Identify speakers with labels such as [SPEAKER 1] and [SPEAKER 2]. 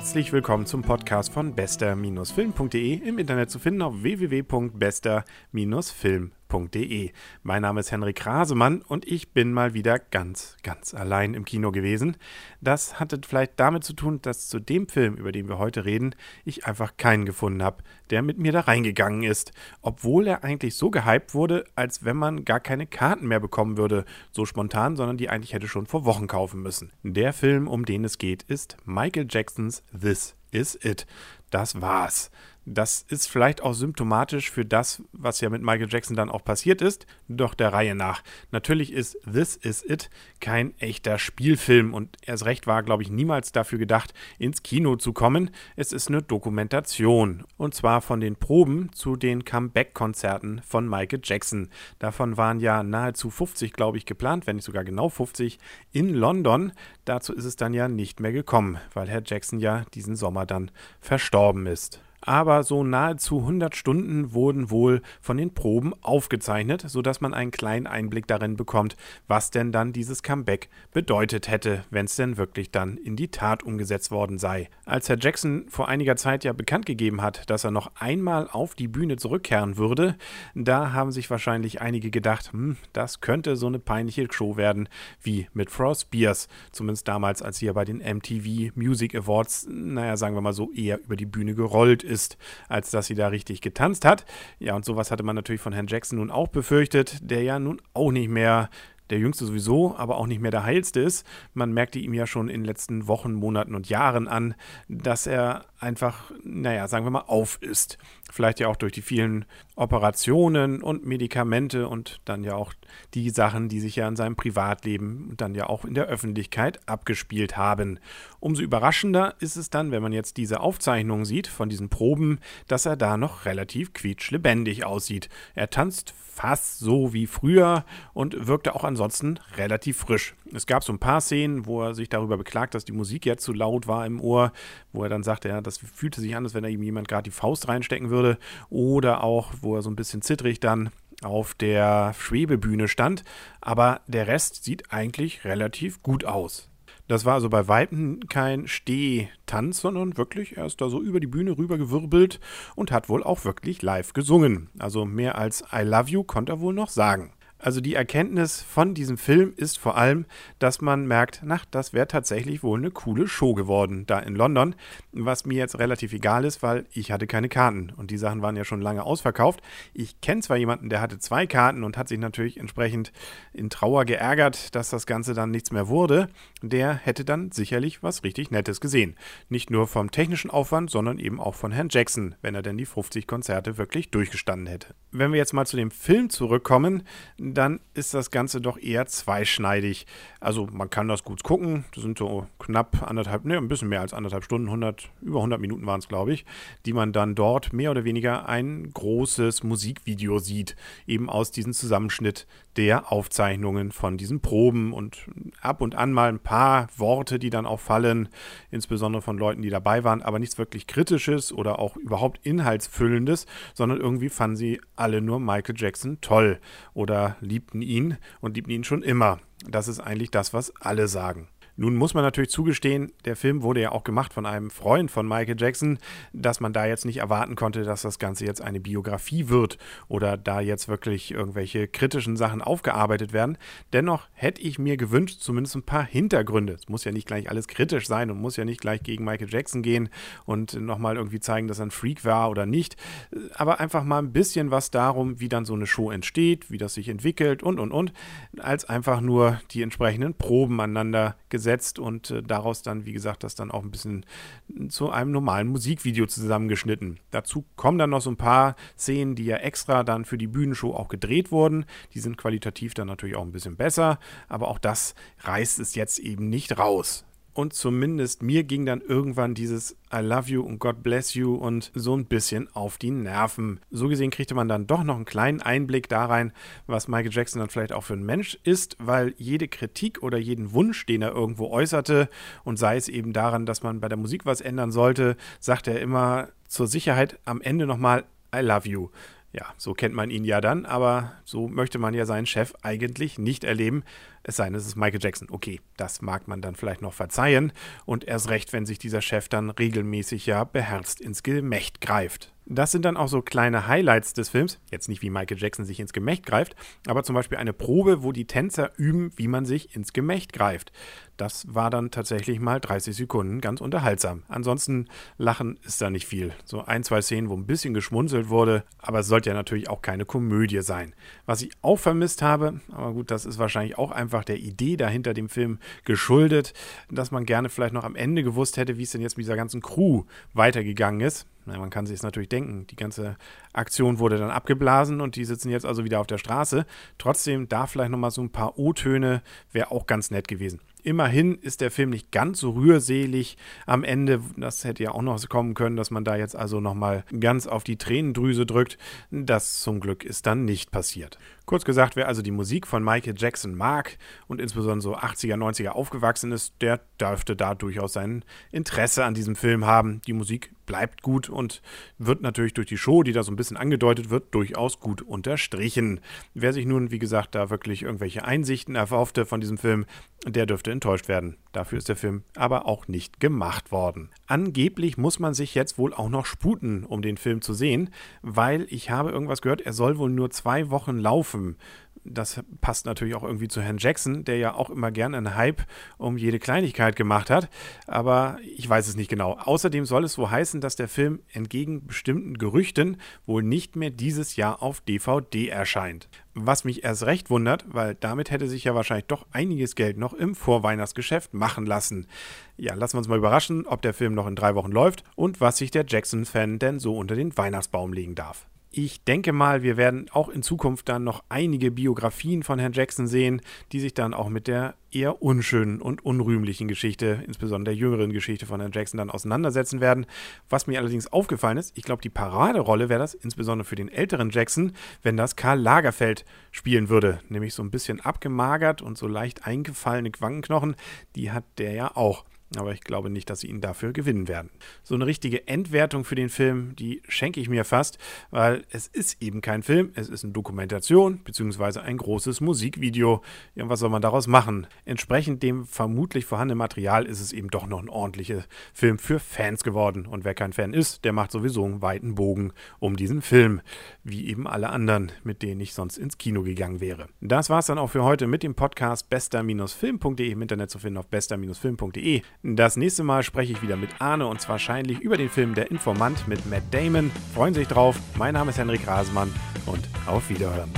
[SPEAKER 1] Herzlich willkommen zum Podcast von bester-film.de im Internet zu finden auf www.bester-film.de www.kinoplus.de. Mein Name ist Henrik Rasemann und ich bin mal wieder ganz, ganz allein im Kino gewesen. Das hatte vielleicht damit zu tun, dass zu dem Film, über den wir heute reden, ich einfach keinen gefunden habe, der mit mir da reingegangen ist, obwohl er eigentlich so gehypt wurde, als wenn man gar keine Karten mehr bekommen würde, so spontan, sondern die eigentlich hätte schon vor Wochen kaufen müssen. Der Film, um den es geht, ist Michael Jacksons This Is It. Das war's. Das ist vielleicht auch symptomatisch für das, was ja mit Michael Jackson dann auch passiert ist, doch der Reihe nach. Natürlich ist This Is It kein echter Spielfilm und erst recht war, glaube ich, niemals dafür gedacht, ins Kino zu kommen. Es ist eine Dokumentation und zwar von den Proben zu den Comeback-Konzerten von Michael Jackson. Davon waren ja nahezu 50, glaube ich, geplant, wenn nicht sogar genau 50, in London. Dazu ist es dann ja nicht mehr gekommen, weil Herr Jackson ja diesen Sommer dann verstorben ist aber so nahezu 100 Stunden wurden wohl von den Proben aufgezeichnet, sodass man einen kleinen Einblick darin bekommt, was denn dann dieses Comeback bedeutet hätte, wenn es denn wirklich dann in die Tat umgesetzt worden sei. Als Herr Jackson vor einiger Zeit ja bekannt gegeben hat, dass er noch einmal auf die Bühne zurückkehren würde, da haben sich wahrscheinlich einige gedacht, hm, das könnte so eine peinliche Show werden wie mit Frost Spears, zumindest damals, als sie ja bei den MTV Music Awards, naja, sagen wir mal so, eher über die Bühne gerollt ist, als dass sie da richtig getanzt hat. Ja, und sowas hatte man natürlich von Herrn Jackson nun auch befürchtet, der ja nun auch nicht mehr der Jüngste sowieso, aber auch nicht mehr der Heilste ist. Man merkte ihm ja schon in den letzten Wochen, Monaten und Jahren an, dass er einfach, naja, sagen wir mal, auf ist. Vielleicht ja auch durch die vielen Operationen und Medikamente und dann ja auch die Sachen, die sich ja in seinem Privatleben und dann ja auch in der Öffentlichkeit abgespielt haben. Umso überraschender ist es dann, wenn man jetzt diese Aufzeichnungen sieht von diesen Proben, dass er da noch relativ quietschlebendig aussieht. Er tanzt fast so wie früher und wirkte auch ansonsten relativ frisch. Es gab so ein paar Szenen, wo er sich darüber beklagt, dass die Musik jetzt zu laut war im Ohr, wo er dann sagte, ja, das fühlte sich an, als wenn da ihm jemand gerade die Faust reinstecken würde. Oder auch, wo er so ein bisschen zittrig dann auf der Schwebebühne stand. Aber der Rest sieht eigentlich relativ gut aus. Das war also bei Weitem kein Stehtanz, sondern wirklich, er ist da so über die Bühne rübergewirbelt und hat wohl auch wirklich live gesungen. Also mehr als I love you konnte er wohl noch sagen. Also die Erkenntnis von diesem Film ist vor allem, dass man merkt, na, das wäre tatsächlich wohl eine coole Show geworden da in London, was mir jetzt relativ egal ist, weil ich hatte keine Karten und die Sachen waren ja schon lange ausverkauft. Ich kenne zwar jemanden, der hatte zwei Karten und hat sich natürlich entsprechend in Trauer geärgert, dass das Ganze dann nichts mehr wurde. Der hätte dann sicherlich was richtig Nettes gesehen. Nicht nur vom technischen Aufwand, sondern eben auch von Herrn Jackson, wenn er denn die 50 Konzerte wirklich durchgestanden hätte. Wenn wir jetzt mal zu dem Film zurückkommen, dann ist das Ganze doch eher zweischneidig. Also man kann das gut gucken. Das sind so knapp anderthalb, ne, ein bisschen mehr als anderthalb Stunden, 100, über 100 Minuten waren es, glaube ich, die man dann dort mehr oder weniger ein großes Musikvideo sieht, eben aus diesem Zusammenschnitt der Aufzeichnungen von diesen Proben und ab und an mal ein paar Worte, die dann auch fallen, insbesondere von Leuten, die dabei waren, aber nichts wirklich Kritisches oder auch überhaupt Inhaltsfüllendes, sondern irgendwie fanden sie alle nur Michael Jackson toll oder liebten ihn und liebten ihn schon immer. Das ist eigentlich das, was alle sagen. Nun muss man natürlich zugestehen, der Film wurde ja auch gemacht von einem Freund von Michael Jackson, dass man da jetzt nicht erwarten konnte, dass das Ganze jetzt eine Biografie wird oder da jetzt wirklich irgendwelche kritischen Sachen aufgearbeitet werden. Dennoch hätte ich mir gewünscht, zumindest ein paar Hintergründe. Es muss ja nicht gleich alles kritisch sein und muss ja nicht gleich gegen Michael Jackson gehen und nochmal irgendwie zeigen, dass er ein Freak war oder nicht. Aber einfach mal ein bisschen was darum, wie dann so eine Show entsteht, wie das sich entwickelt und und und, als einfach nur die entsprechenden Proben aneinander gesetzt gesetzt und äh, daraus dann, wie gesagt, das dann auch ein bisschen zu einem normalen Musikvideo zusammengeschnitten. Dazu kommen dann noch so ein paar Szenen, die ja extra dann für die Bühnenshow auch gedreht wurden. Die sind qualitativ dann natürlich auch ein bisschen besser, aber auch das reißt es jetzt eben nicht raus. Und zumindest mir ging dann irgendwann dieses I love you und God bless you und so ein bisschen auf die Nerven. So gesehen kriegte man dann doch noch einen kleinen Einblick da rein, was Michael Jackson dann vielleicht auch für ein Mensch ist, weil jede Kritik oder jeden Wunsch, den er irgendwo äußerte, und sei es eben daran, dass man bei der Musik was ändern sollte, sagt er immer zur Sicherheit am Ende nochmal I love you Ja, so kennt man ihn ja dann, aber so möchte man ja seinen Chef eigentlich nicht erleben. Es sei denn, es ist Michael Jackson. Okay, das mag man dann vielleicht noch verzeihen. Und erst recht, wenn sich dieser Chef dann regelmäßig ja beherzt ins Gemächt greift. Das sind dann auch so kleine Highlights des Films. Jetzt nicht, wie Michael Jackson sich ins Gemächt greift, aber zum Beispiel eine Probe, wo die Tänzer üben, wie man sich ins Gemächt greift. Das war dann tatsächlich mal 30 Sekunden ganz unterhaltsam. Ansonsten lachen ist da nicht viel. So ein, zwei Szenen, wo ein bisschen geschmunzelt wurde, aber es sollte ja natürlich auch keine Komödie sein. Was ich auch vermisst habe, aber gut, das ist wahrscheinlich auch einfach der Idee dahinter dem Film geschuldet, dass man gerne vielleicht noch am Ende gewusst hätte, wie es denn jetzt mit dieser ganzen Crew weitergegangen ist. Na, man kann sich es natürlich denken, die ganze Aktion wurde dann abgeblasen und die sitzen jetzt also wieder auf der Straße. Trotzdem da vielleicht nochmal so ein paar O-Töne, wäre auch ganz nett gewesen. Immerhin ist der Film nicht ganz so rührselig am Ende. Das hätte ja auch noch kommen können, dass man da jetzt also nochmal ganz auf die Tränendrüse drückt. Das zum Glück ist dann nicht passiert. Kurz gesagt, wer also die Musik von Michael Jackson mag und insbesondere so 80er, 90er aufgewachsen ist, der dürfte da durchaus sein Interesse an diesem Film haben. Die Musik bleibt gut und wird natürlich durch die Show, die da so ein bisschen angedeutet wird, durchaus gut unterstrichen. Wer sich nun, wie gesagt, da wirklich irgendwelche Einsichten erhoffte von diesem Film, der dürfte enttäuscht werden. Dafür ist der Film aber auch nicht gemacht worden. Angeblich muss man sich jetzt wohl auch noch sputen, um den Film zu sehen, weil ich habe irgendwas gehört, er soll wohl nur zwei Wochen laufen das passt natürlich auch irgendwie zu Herrn Jackson, der ja auch immer gern einen Hype um jede Kleinigkeit gemacht hat. Aber ich weiß es nicht genau. Außerdem soll es so heißen, dass der Film entgegen bestimmten Gerüchten wohl nicht mehr dieses Jahr auf DVD erscheint. Was mich erst recht wundert, weil damit hätte sich ja wahrscheinlich doch einiges Geld noch im Vorweihnachtsgeschäft machen lassen. Ja, lassen wir uns mal überraschen, ob der Film noch in drei Wochen läuft und was sich der Jackson-Fan denn so unter den Weihnachtsbaum legen darf. Ich denke mal, wir werden auch in Zukunft dann noch einige Biografien von Herrn Jackson sehen, die sich dann auch mit der eher unschönen und unrühmlichen Geschichte, insbesondere der jüngeren Geschichte von Herrn Jackson, dann auseinandersetzen werden. Was mir allerdings aufgefallen ist, ich glaube, die Paraderolle wäre das, insbesondere für den älteren Jackson, wenn das Karl Lagerfeld spielen würde. Nämlich so ein bisschen abgemagert und so leicht eingefallene Wangenknochen, die hat der ja auch. Aber ich glaube nicht, dass sie ihn dafür gewinnen werden. So eine richtige Endwertung für den Film, die schenke ich mir fast, weil es ist eben kein Film, es ist eine Dokumentation bzw. ein großes Musikvideo. Ja, was soll man daraus machen? Entsprechend dem vermutlich vorhandenen Material ist es eben doch noch ein ordentlicher Film für Fans geworden. Und wer kein Fan ist, der macht sowieso einen weiten Bogen um diesen Film, wie eben alle anderen, mit denen ich sonst ins Kino gegangen wäre. Das war es dann auch für heute mit dem Podcast bester-film.de im Internet zu finden auf bester-film.de. Das nächste Mal spreche ich wieder mit Arne und zwar wahrscheinlich über den Film Der Informant mit Matt Damon. Freuen Sie sich drauf. Mein Name ist Henrik Rasemann und auf Wiederhören.